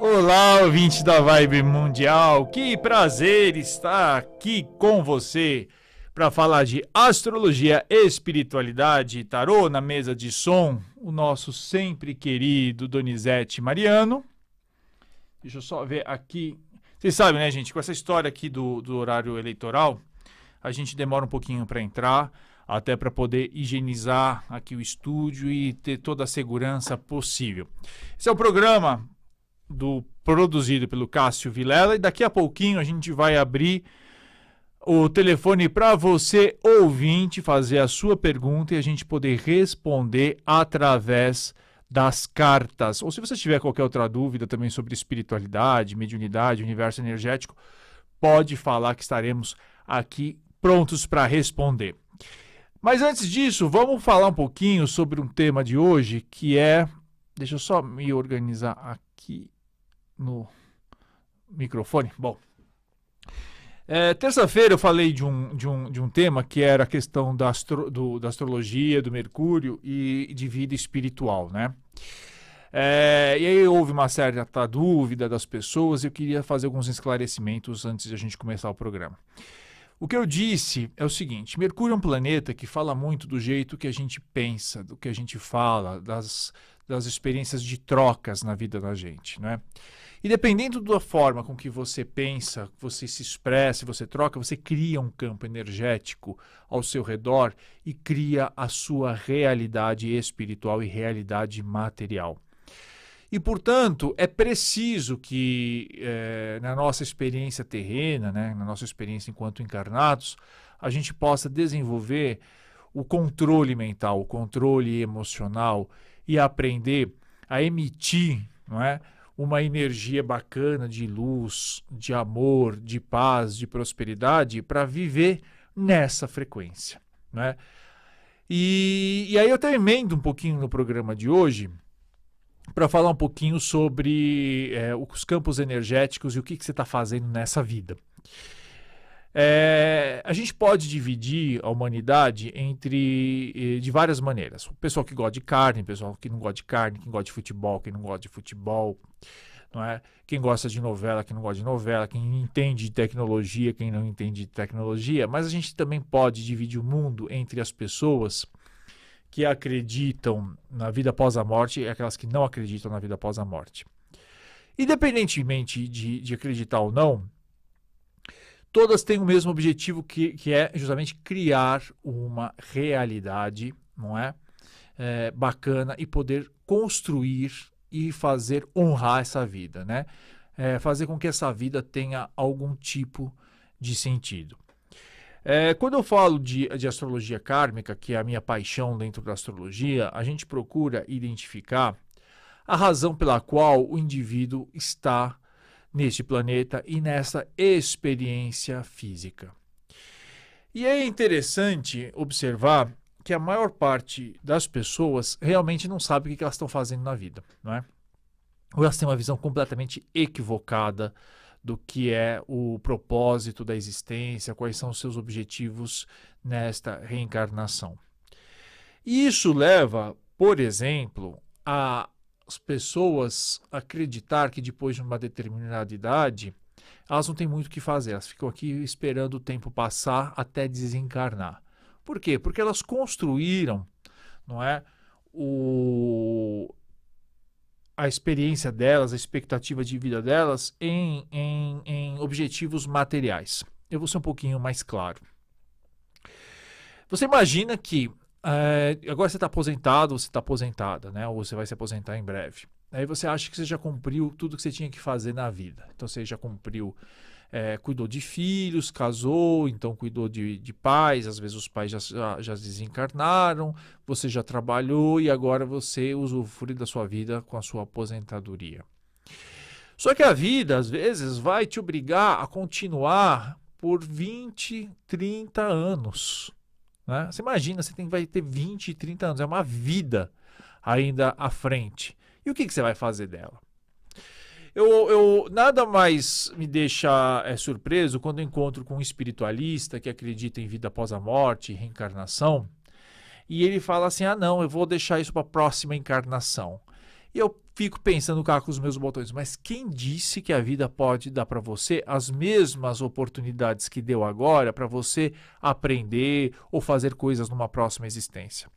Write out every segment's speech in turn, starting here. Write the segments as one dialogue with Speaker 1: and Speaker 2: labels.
Speaker 1: Olá, ouvinte da Vibe Mundial. Que prazer estar aqui com você para falar de astrologia, espiritualidade, tarô na mesa de som. O nosso sempre querido Donizete Mariano. Deixa eu só ver aqui. Vocês sabem, né, gente, com essa história aqui do, do horário eleitoral, a gente demora um pouquinho para entrar, até para poder higienizar aqui o estúdio e ter toda a segurança possível. Esse é o programa do produzido pelo Cássio Vilela e daqui a pouquinho a gente vai abrir o telefone para você ouvinte fazer a sua pergunta e a gente poder responder através das cartas. Ou se você tiver qualquer outra dúvida também sobre espiritualidade, mediunidade, universo energético, pode falar que estaremos aqui prontos para responder. Mas antes disso, vamos falar um pouquinho sobre um tema de hoje que é. Deixa eu só me organizar aqui no microfone. Bom. É, Terça-feira eu falei de um, de, um, de um tema que era a questão da, astro, do, da astrologia, do Mercúrio e de vida espiritual, né? É, e aí houve uma certa dúvida das pessoas e eu queria fazer alguns esclarecimentos antes de a gente começar o programa. O que eu disse é o seguinte: Mercúrio é um planeta que fala muito do jeito que a gente pensa, do que a gente fala, das, das experiências de trocas na vida da gente, né? E dependendo da forma com que você pensa, você se expressa, você troca, você cria um campo energético ao seu redor e cria a sua realidade espiritual e realidade material. E, portanto, é preciso que, é, na nossa experiência terrena, né, na nossa experiência enquanto encarnados, a gente possa desenvolver o controle mental, o controle emocional e aprender a emitir não é, uma energia bacana de luz, de amor, de paz, de prosperidade para viver nessa frequência. Né? E, e aí eu até emendo um pouquinho no programa de hoje para falar um pouquinho sobre é, os campos energéticos e o que, que você está fazendo nessa vida. É, a gente pode dividir a humanidade entre de várias maneiras. O pessoal que gosta de carne, o pessoal que não gosta de carne, quem gosta de futebol, quem não gosta de futebol, não é? Quem gosta de novela, quem não gosta de novela, quem entende de tecnologia, quem não entende de tecnologia. Mas a gente também pode dividir o mundo entre as pessoas que acreditam na vida após a morte e aquelas que não acreditam na vida após a morte. Independentemente de, de acreditar ou não, todas têm o mesmo objetivo que, que é justamente criar uma realidade, não é? é? bacana e poder construir e fazer honrar essa vida, né? É, fazer com que essa vida tenha algum tipo de sentido. É, quando eu falo de, de astrologia kármica, que é a minha paixão dentro da astrologia, a gente procura identificar a razão pela qual o indivíduo está neste planeta e nessa experiência física. E é interessante observar que a maior parte das pessoas realmente não sabe o que elas estão fazendo na vida, não é? Ou elas têm uma visão completamente equivocada do que é o propósito da existência, quais são os seus objetivos nesta reencarnação. E isso leva, por exemplo, a as pessoas acreditar que depois de uma determinada idade, elas não têm muito o que fazer, elas ficam aqui esperando o tempo passar até desencarnar. Por quê? Porque elas construíram, não é, o, a experiência delas, a expectativa de vida delas em, em, em objetivos materiais. Eu vou ser um pouquinho mais claro. Você imagina que é, agora você está aposentado, você está aposentada, né? Ou você vai se aposentar em breve. Aí você acha que você já cumpriu tudo que você tinha que fazer na vida. Então você já cumpriu, é, cuidou de filhos, casou, então cuidou de, de pais, às vezes os pais já, já, já desencarnaram, você já trabalhou e agora você usufrui da sua vida com a sua aposentadoria. Só que a vida, às vezes, vai te obrigar a continuar por 20, 30 anos. Né? Você imagina, você tem, vai ter 20, 30 anos, é uma vida ainda à frente. E o que, que você vai fazer dela? Eu, eu, nada mais me deixa é, surpreso quando encontro com um espiritualista que acredita em vida após a morte, reencarnação, e ele fala assim: ah, não, eu vou deixar isso para a próxima encarnação. E eu fico pensando cá com os meus botões, mas quem disse que a vida pode dar para você as mesmas oportunidades que deu agora para você aprender ou fazer coisas numa próxima existência?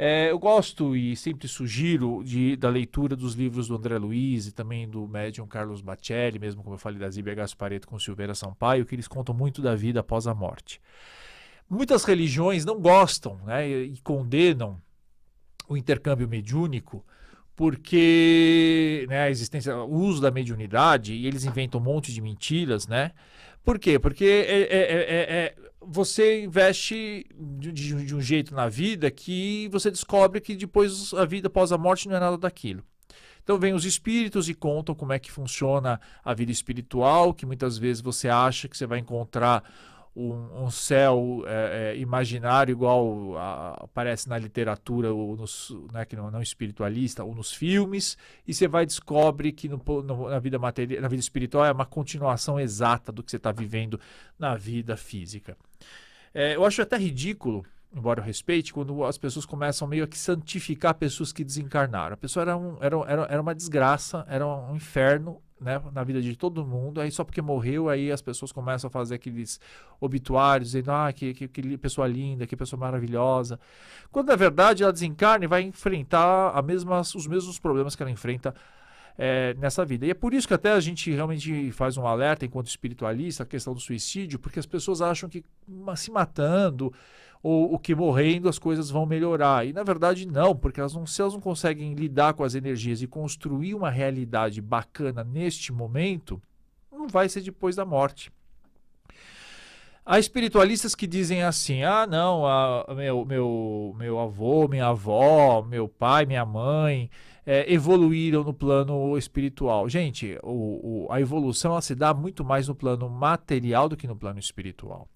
Speaker 1: É, eu gosto e sempre sugiro de, da leitura dos livros do André Luiz e também do médium Carlos Bacelli, mesmo como eu falei da Zíbia Gaspareto com Silveira Sampaio, que eles contam muito da vida após a morte. Muitas religiões não gostam né, e condenam o intercâmbio mediúnico porque né, a existência, o uso da mediunidade, e eles inventam um monte de mentiras, né? Por quê? Porque é, é, é, é você investe de, de, um jeito na vida que você descobre que depois a vida após a morte não é nada daquilo. Então vem os espíritos e contam como é que funciona a vida espiritual, que muitas vezes você acha que você vai encontrar um, um céu é, é, imaginário igual a, aparece na literatura ou nos, né, que não, não espiritualista ou nos filmes e você vai descobre que no, no, na vida material, na vida espiritual é uma continuação exata do que você está vivendo na vida física. É, eu acho até ridículo embora eu respeite, quando as pessoas começam meio que santificar pessoas que desencarnaram. A pessoa era, um, era, era, era uma desgraça, era um inferno né, na vida de todo mundo. Aí só porque morreu, aí as pessoas começam a fazer aqueles obituários, dizendo, ah, que, que, que pessoa linda, que pessoa maravilhosa. Quando na verdade ela desencarna e vai enfrentar a mesmas, os mesmos problemas que ela enfrenta é, nessa vida. E é por isso que até a gente realmente faz um alerta enquanto espiritualista, a questão do suicídio, porque as pessoas acham que se matando ou o que morrendo as coisas vão melhorar. E na verdade não, porque elas não, se elas não conseguem lidar com as energias e construir uma realidade bacana neste momento, não vai ser depois da morte. Há espiritualistas que dizem assim: ah, não, a, meu, meu, meu avô, minha avó, meu pai, minha mãe é, evoluíram no plano espiritual. Gente, o, o, a evolução se dá muito mais no plano material do que no plano espiritual.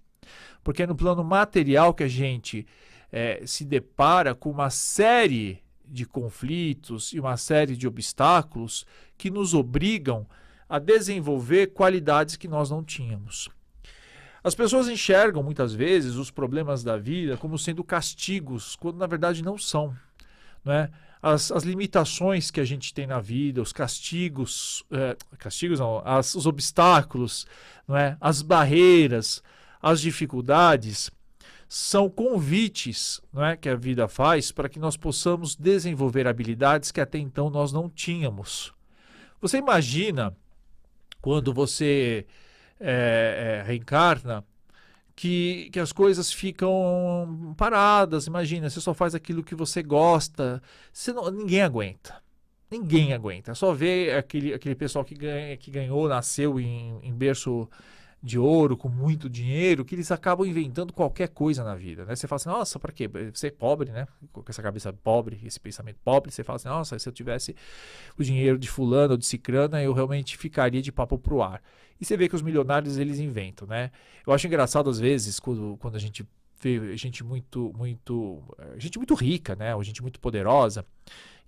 Speaker 1: Porque é no plano material que a gente é, se depara com uma série de conflitos e uma série de obstáculos que nos obrigam a desenvolver qualidades que nós não tínhamos. As pessoas enxergam muitas vezes os problemas da vida como sendo castigos, quando na verdade não são. Né? As, as limitações que a gente tem na vida, os castigos, é, castigos não, as, os obstáculos, não é? as barreiras, as dificuldades, são convites não é, que a vida faz para que nós possamos desenvolver habilidades que até então nós não tínhamos. Você imagina quando você é, é, reencarna, que, que as coisas ficam paradas. Imagina, você só faz aquilo que você gosta. Você não, ninguém aguenta. Ninguém aguenta. É só ver aquele, aquele pessoal que, ganha, que ganhou, nasceu em, em berço de ouro, com muito dinheiro, que eles acabam inventando qualquer coisa na vida, né? Você fala assim, nossa, para quê? Você é pobre, né? Com essa cabeça pobre, esse pensamento pobre, você fala assim, nossa, se eu tivesse o dinheiro de fulano ou de cicrana, eu realmente ficaria de papo pro ar. E você vê que os milionários, eles inventam, né? Eu acho engraçado, às vezes, quando, quando a gente gente muito, muito, eh, gente muito rica, né? Ou gente muito poderosa,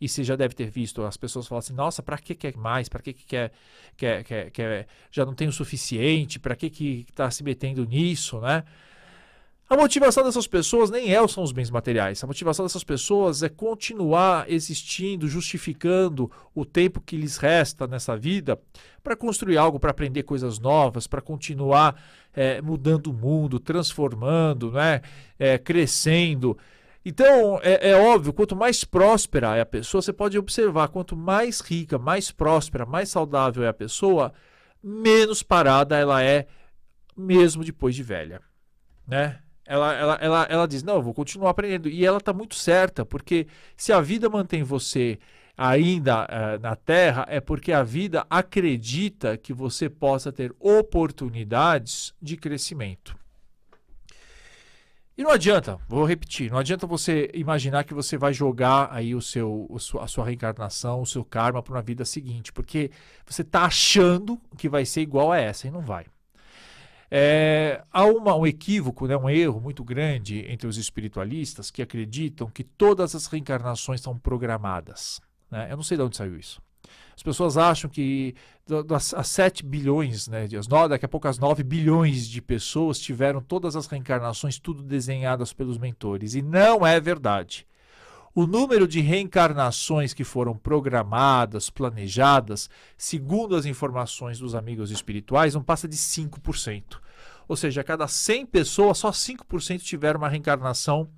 Speaker 1: e você já deve ter visto as pessoas falam assim: nossa, para que quer mais? Para que quer, quer, quer, quer, já não tem o suficiente? Para que que está se metendo nisso, né? A motivação dessas pessoas nem é, são os bens materiais. A motivação dessas pessoas é continuar existindo, justificando o tempo que lhes resta nessa vida para construir algo, para aprender coisas novas, para continuar é, mudando o mundo, transformando, né? É, crescendo. Então, é, é, óbvio, quanto mais próspera é a pessoa, você pode observar, quanto mais rica, mais próspera, mais saudável é a pessoa, menos parada ela é, mesmo depois de velha. Né? Ela, ela, ela, ela diz: Não, eu vou continuar aprendendo. E ela está muito certa, porque se a vida mantém você ainda uh, na Terra, é porque a vida acredita que você possa ter oportunidades de crescimento. E não adianta, vou repetir, não adianta você imaginar que você vai jogar aí o seu, a sua reencarnação, o seu karma para uma vida seguinte, porque você está achando que vai ser igual a essa e não vai. É, há uma, um equívoco, né, um erro muito grande entre os espiritualistas que acreditam que todas as reencarnações são programadas. Né? Eu não sei de onde saiu isso. As pessoas acham que das, as 7 bilhões, né, as 9, daqui a pouco as 9 bilhões de pessoas tiveram todas as reencarnações tudo desenhadas pelos mentores. E não é verdade. O número de reencarnações que foram programadas, planejadas, segundo as informações dos amigos espirituais, não passa de 5%. Ou seja, a cada 100 pessoas, só 5% tiveram uma reencarnação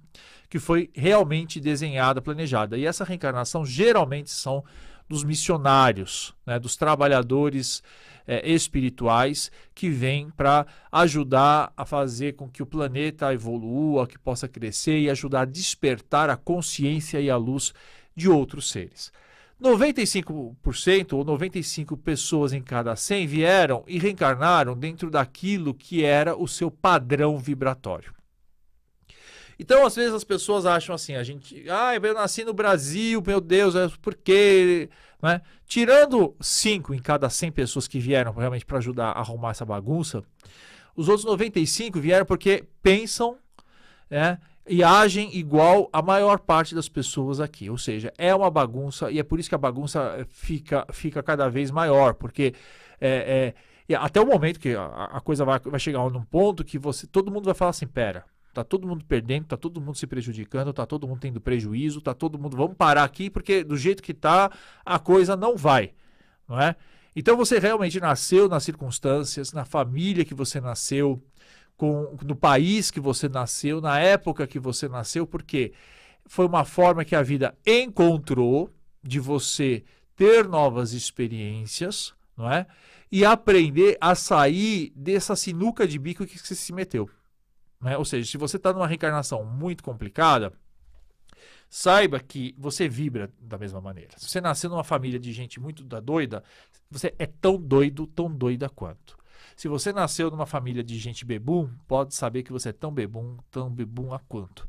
Speaker 1: que foi realmente desenhada, planejada. E essa reencarnação geralmente são dos missionários, né, dos trabalhadores é, espirituais que vêm para ajudar a fazer com que o planeta evolua, que possa crescer e ajudar a despertar a consciência e a luz de outros seres. 95% ou 95 pessoas em cada 100 vieram e reencarnaram dentro daquilo que era o seu padrão vibratório. Então, às vezes as pessoas acham assim, a gente, ah, eu nasci no Brasil, meu Deus, é por quê? Né? Tirando 5 em cada 100 pessoas que vieram realmente para ajudar a arrumar essa bagunça, os outros 95 vieram porque pensam né, e agem igual a maior parte das pessoas aqui. Ou seja, é uma bagunça e é por isso que a bagunça fica, fica cada vez maior, porque é, é, até o momento que a, a coisa vai, vai chegar num ponto que você todo mundo vai falar assim, pera, Tá todo mundo perdendo, tá todo mundo se prejudicando, tá todo mundo tendo prejuízo, tá todo mundo. Vamos parar aqui porque do jeito que tá, a coisa não vai, não é? Então você realmente nasceu nas circunstâncias, na família que você nasceu, com, no país que você nasceu, na época que você nasceu, porque foi uma forma que a vida encontrou de você ter novas experiências, não é? E aprender a sair dessa sinuca de bico que você se meteu. Né? Ou seja, se você está numa reencarnação muito complicada, saiba que você vibra da mesma maneira. Se você nasceu numa família de gente muito da doida, você é tão doido, tão doida quanto. Se você nasceu numa família de gente bebum, pode saber que você é tão bebum, tão bebum a quanto.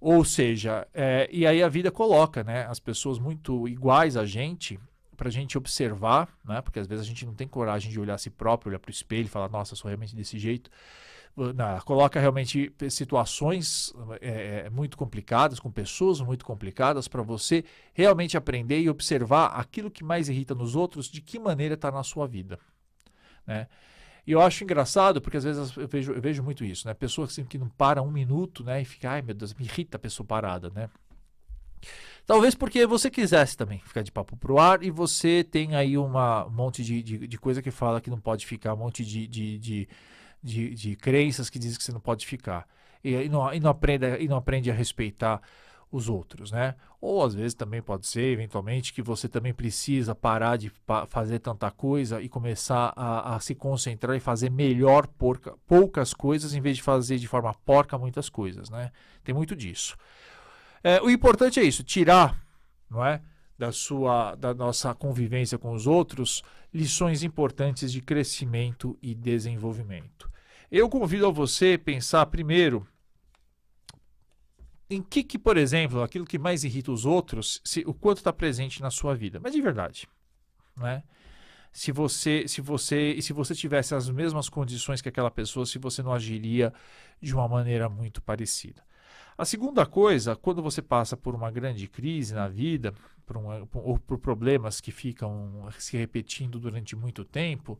Speaker 1: Ou seja, é, e aí a vida coloca né, as pessoas muito iguais a gente para a gente observar, né, porque às vezes a gente não tem coragem de olhar a si próprio, olhar para o espelho e falar, nossa, sou realmente desse jeito na, coloca realmente situações é, é, muito complicadas, com pessoas muito complicadas, para você realmente aprender e observar aquilo que mais irrita nos outros, de que maneira está na sua vida. Né? E eu acho engraçado, porque às vezes eu vejo, eu vejo muito isso, né? Pessoas assim, que não param um minuto, né? E fica, ai meu Deus, me irrita a pessoa parada, né? Talvez porque você quisesse também ficar de papo pro ar e você tem aí uma, um monte de, de, de coisa que fala que não pode ficar, um monte de, de, de de, de crenças que dizem que você não pode ficar. E, e, não, e, não aprende, e não aprende a respeitar os outros, né? Ou às vezes também pode ser, eventualmente, que você também precisa parar de pa fazer tanta coisa e começar a, a, se concentrar e fazer melhor porca, poucas coisas em vez de fazer de forma porca muitas coisas, né? Tem muito disso. É, o importante é isso, tirar, não é? Da sua, da nossa convivência com os outros, lições importantes de crescimento e desenvolvimento. Eu convido a você pensar primeiro em que, que, por exemplo, aquilo que mais irrita os outros, se, o quanto está presente na sua vida. Mas de verdade, né? Se você, se você, e se você tivesse as mesmas condições que aquela pessoa, se você não agiria de uma maneira muito parecida. A segunda coisa, quando você passa por uma grande crise na vida, por ou por problemas que ficam se repetindo durante muito tempo,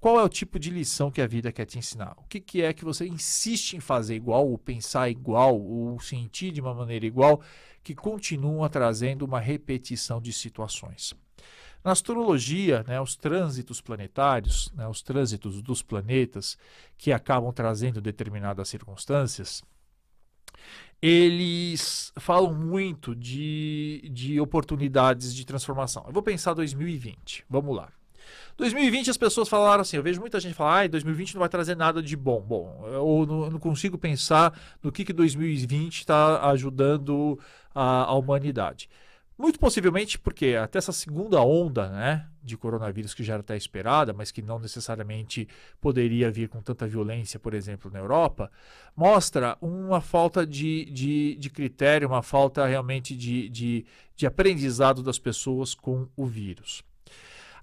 Speaker 1: qual é o tipo de lição que a vida quer te ensinar? O que, que é que você insiste em fazer igual, ou pensar igual, ou sentir de uma maneira igual, que continua trazendo uma repetição de situações? Na astrologia, né, os trânsitos planetários, né, os trânsitos dos planetas que acabam trazendo determinadas circunstâncias, eles falam muito de, de oportunidades de transformação. Eu vou pensar 2020. Vamos lá. 2020 as pessoas falaram assim, eu vejo muita gente falar, ah, 2020 não vai trazer nada de bom. Bom, eu não, consigo pensar no que, que 2020 está ajudando a, a humanidade. Muito possivelmente porque até essa segunda onda né, de coronavírus que já era até esperada, mas que não necessariamente poderia vir com tanta violência, por exemplo, na Europa, mostra uma falta de, de, de critério, uma falta realmente de, de, de aprendizado das pessoas com o vírus.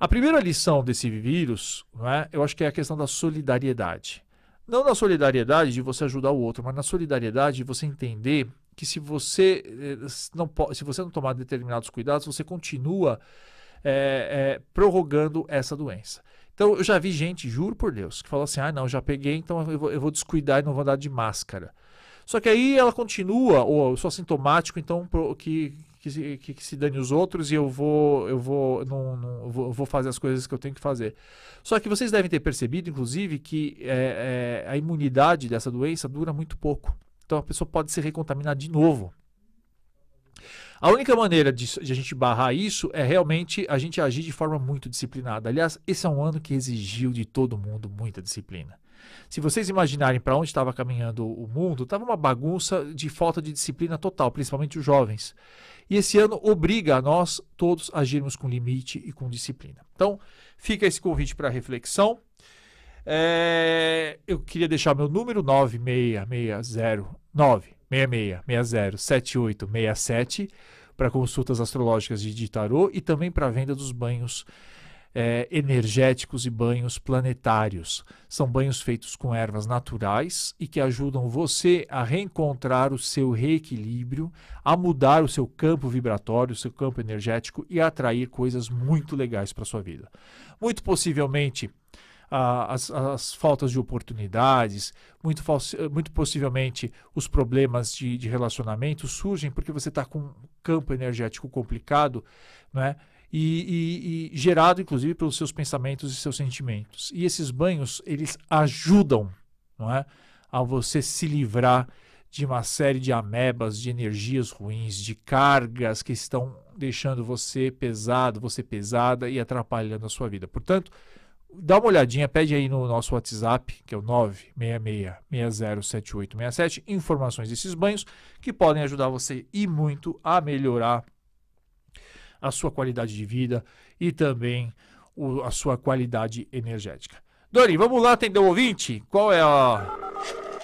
Speaker 1: A primeira lição desse vírus, é, eu acho que é a questão da solidariedade. Não na solidariedade de você ajudar o outro, mas na solidariedade de você entender que se você eh, não, se você não tomar determinados cuidados, você continua é, é, prorrogando essa doença. Então, eu já vi gente, juro por Deus, que falou assim: ah, não, já peguei, então eu vou, eu vou descuidar e não vou andar de máscara. Só que aí ela continua, ou eu sou assintomático, então que, que, se- que, que se dane os outros e eu vou, eu vou, não, não- vou, vou fazer as coisas que eu tenho que fazer. Só que vocês devem ter percebido, inclusive, que é, é, a imunidade dessa doença dura muito pouco. Então a pessoa pode se recontaminar de novo. A única maneira de, de a gente barrar isso é realmente a gente agir de forma muito disciplinada. Aliás, esse é um ano que exigiu de todo mundo muita disciplina. Se vocês imaginarem para onde estava caminhando o mundo, estava uma bagunça de falta de disciplina total, principalmente os jovens. E esse ano obriga a nós todos a agirmos com limite e com disciplina. Então, fica esse convite para reflexão. É, eu queria deixar meu número 9660 966607867 para consultas astrológicas de de tarô e também para venda dos banhos é, energéticos e banhos planetários. São banhos feitos com ervas naturais e que ajudam você a reencontrar o seu reequilíbrio, a mudar o seu campo vibratório, o seu campo energético e atrair coisas muito legais para sua vida. Muito possivelmente as, as faltas de oportunidades, muito, muito possivelmente os problemas de, de relacionamento surgem porque você está com um campo energético complicado, né? E, e- e gerado inclusive pelos seus pensamentos e seus sentimentos. E esses banhos eles ajudam, não é, a você se livrar de uma série de amebas, de energias ruins, de cargas que estão deixando você pesado, você pesada e atrapalhando a sua vida. Portanto, dá uma olhadinha, pede aí no nosso WhatsApp, que é o 966-607867, informações desses banhos que podem ajudar você e muito a melhorar a sua qualidade de vida e também o- a sua qualidade energética. Dori, vamos lá atender o ouvinte? Qual é a.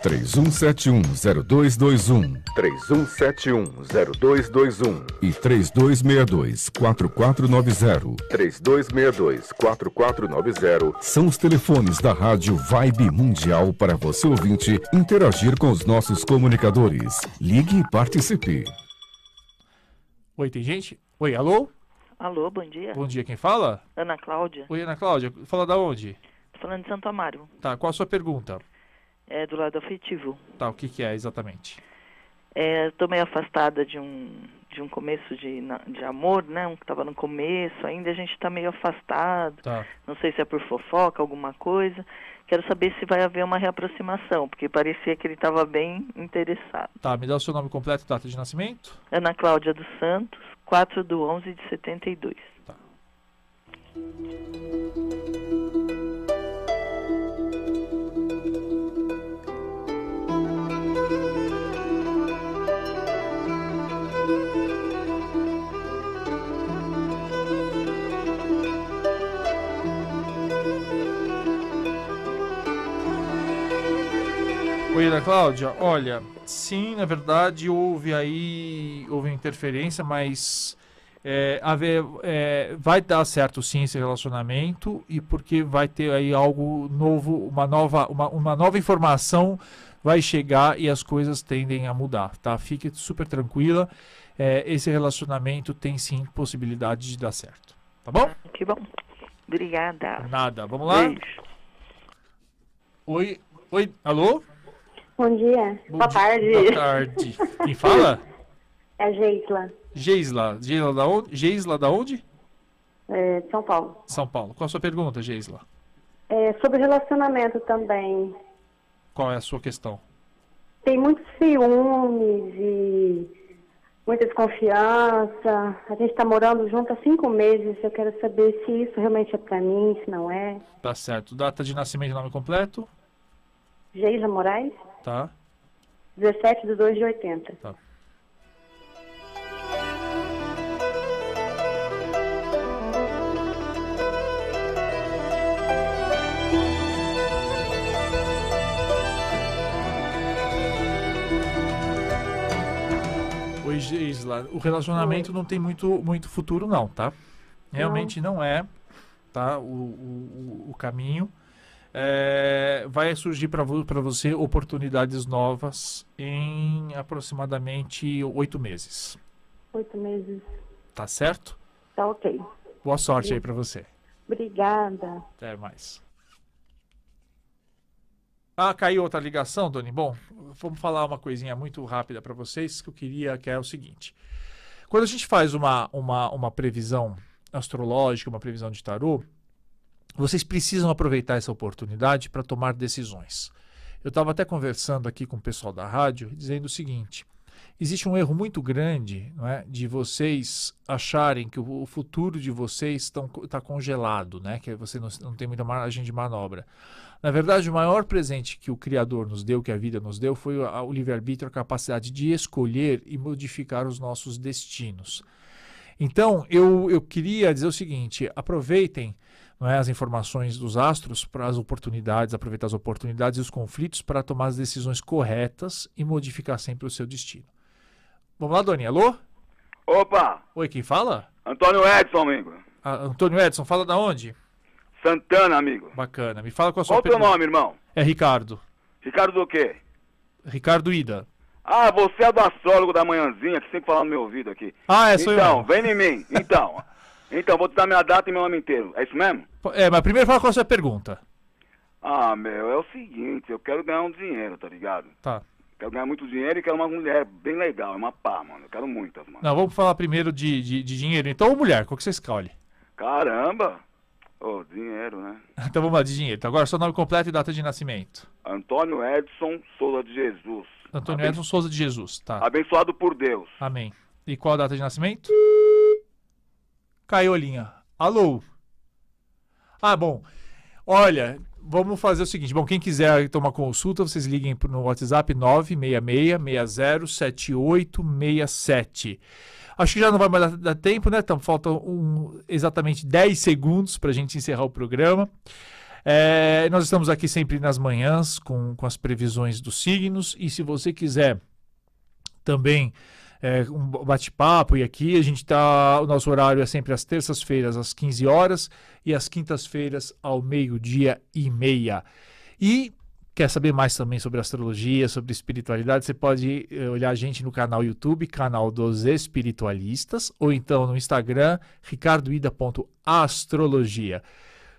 Speaker 2: 31710221
Speaker 3: 31710221
Speaker 2: e 3262-4490
Speaker 3: 3262-4490
Speaker 2: são os telefones da Rádio Vibe Mundial para você ouvinte interagir com os nossos comunicadores. Ligue e participe.
Speaker 1: Oi, tem gente? Oi, alô?
Speaker 4: Alô, bom dia.
Speaker 1: Bom dia, quem fala?
Speaker 4: Ana Cláudia,
Speaker 1: Oi, Ana Cláudia, fala da onde?
Speaker 4: tô falando de Santo Amaro,
Speaker 1: Tá, qual a sua pergunta?
Speaker 4: é do lado afetivo.
Speaker 1: Tá, o que, que é exatamente?
Speaker 4: É, tô meio afastada de um de um começo de, de amor, né? Um que tava no começo, ainda a gente tá meio afastado.
Speaker 1: Tá.
Speaker 4: Não sei se é por fofoca, alguma coisa. Quero saber se vai haver uma reaproximação, porque parecia que ele estava bem interessado.
Speaker 1: Tá, me dá o seu nome completo e data de nascimento?
Speaker 4: Ana Cláudia dos Santos, 4 do 11 de 72.
Speaker 1: Oi, Ana Cláudia. Olha, sim, na verdade houve aí houve interferência, mas é, haver, é, vai dar certo sim esse relacionamento e porque vai ter aí algo novo, uma nova, uma, uma nova informação vai chegar e as coisas tendem a mudar, tá? Fique super tranquila. É, esse relacionamento tem sim possibilidade de dar certo, tá bom?
Speaker 4: Que bom. Obrigada.
Speaker 1: Nada. Vamos lá.
Speaker 4: Beijo.
Speaker 1: Oi, oi, alô.
Speaker 5: Bom dia.
Speaker 1: Bom
Speaker 5: Boa
Speaker 1: di-
Speaker 5: tarde.
Speaker 1: Boa tarde. Quem fala?
Speaker 5: É a Geisla,
Speaker 1: Geisla. Geisla da onde? Geisla da onde?
Speaker 5: é, São Paulo.
Speaker 1: São Paulo. Qual a sua pergunta, Geisla?
Speaker 5: É, sobre relacionamento também.
Speaker 1: Qual é a sua questão?
Speaker 5: Tem muitos ciúmes e muita desconfiança. A gente está morando junto há cinco meses. Eu quero saber se isso realmente é para mim, se não é.
Speaker 1: Tá certo. Data de nascimento e nome completo?
Speaker 5: Geisla Moraes,
Speaker 1: Tá.
Speaker 5: 17 de 2 de 80.
Speaker 1: Tá. Oi, Geisla. O relacionamento não tem muito, muito futuro, não, tá? Realmente não, é, tá? O, o- o caminho. É, vai surgir para vo você oportunidades novas em aproximadamente oito meses.
Speaker 5: Oito meses.
Speaker 1: Tá certo?
Speaker 5: Tá ok.
Speaker 1: Boa sorte aí para você.
Speaker 5: Obrigada.
Speaker 1: Até mais. Ah, caiu outra ligação, Doni. Bom, vamos falar uma coisinha muito rápida para vocês que eu queria, que é o seguinte. Quando a gente faz uma, uma, uma previsão astrológica, uma previsão de tarô, vocês precisam aproveitar essa oportunidade para tomar decisões. Eu estava até conversando aqui com o pessoal da rádio, dizendo o seguinte: existe um erro muito grande é, de vocês acharem que o, futuro de vocês está congelado, né, que você não, não tem muita margem de manobra. Na verdade, o maior presente que o Criador nos deu, que a vida nos deu, foi o, o livre-arbítrio, a capacidade de escolher e modificar os nossos destinos. Então, eu, eu queria dizer o seguinte: aproveitem é, as informações dos astros para as oportunidades, aproveitar as oportunidades e os conflitos para tomar as decisões corretas e modificar sempre o seu destino. Vamos lá, Doni. Alô?
Speaker 3: Opa!
Speaker 1: Oi, quem fala?
Speaker 3: Antônio Edson, amigo.
Speaker 1: Ah, Antônio Edson, fala da onde?
Speaker 3: Santana, amigo.
Speaker 1: Bacana. Me fala qual a sua
Speaker 3: Qual o teu nome, irmão?
Speaker 1: É Ricardo.
Speaker 3: Ricardo do quê?
Speaker 1: Ricardo Ida.
Speaker 3: Ah, você é do astrólogo da manhãzinha, que sempre fala no meu ouvido aqui.
Speaker 1: Ah, é, sou
Speaker 3: então,
Speaker 1: eu.
Speaker 3: vem em mim. Então, então, vou te dar minha data e meu nome inteiro. É isso mesmo?
Speaker 1: É, mas primeiro fala qual a sua pergunta.
Speaker 3: Ah, meu, é o seguinte, eu quero ganhar um dinheiro, tá ligado?
Speaker 1: Tá.
Speaker 3: Quero ganhar muito dinheiro e quero uma mulher bem legal, é uma pá, mano. Eu quero muitas, mano.
Speaker 1: Não, vamos falar primeiro de, de, de dinheiro. Então, ou mulher, qual que você escolhe?
Speaker 3: Caramba! Ô, dinheiro, né?
Speaker 1: Então vamos lá, de dinheiro. Então, agora, seu nome completo e data de nascimento.
Speaker 3: Antônio Edson Souza de Jesus.
Speaker 1: Antônio
Speaker 3: Aben-
Speaker 1: Edson Souza de Jesus. Tá.
Speaker 3: Abençoado por Deus.
Speaker 1: Amém. E qual a data de nascimento? Caiu a linha. Alô? Ah, bom. Olha, vamos fazer o seguinte. Bom, quem quiser tomar consulta, vocês liguem no WhatsApp 966-607867. Acho que já não vai mais dar, dar tempo, né? Então, faltam um- exatamente 10 segundos para a gente encerrar o programa. É, nós estamos aqui sempre nas manhãs com, com as previsões dos signos. E se você quiser também é, um bate-papo e aqui a gente tá o nosso horário é sempre às terças-feiras às 15 horas e às quintas-feiras ao meio-dia e meia. E quer saber mais também sobre astrologia, sobre espiritualidade, você pode eh, olhar a gente no canal YouTube, canal dos espiritualistas, ou então no Instagram, ricardoida.astrologia.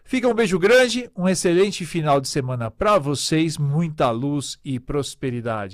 Speaker 1: Fica um beijo grande, um excelente final de semana para vocês, muita luz e prosperidade.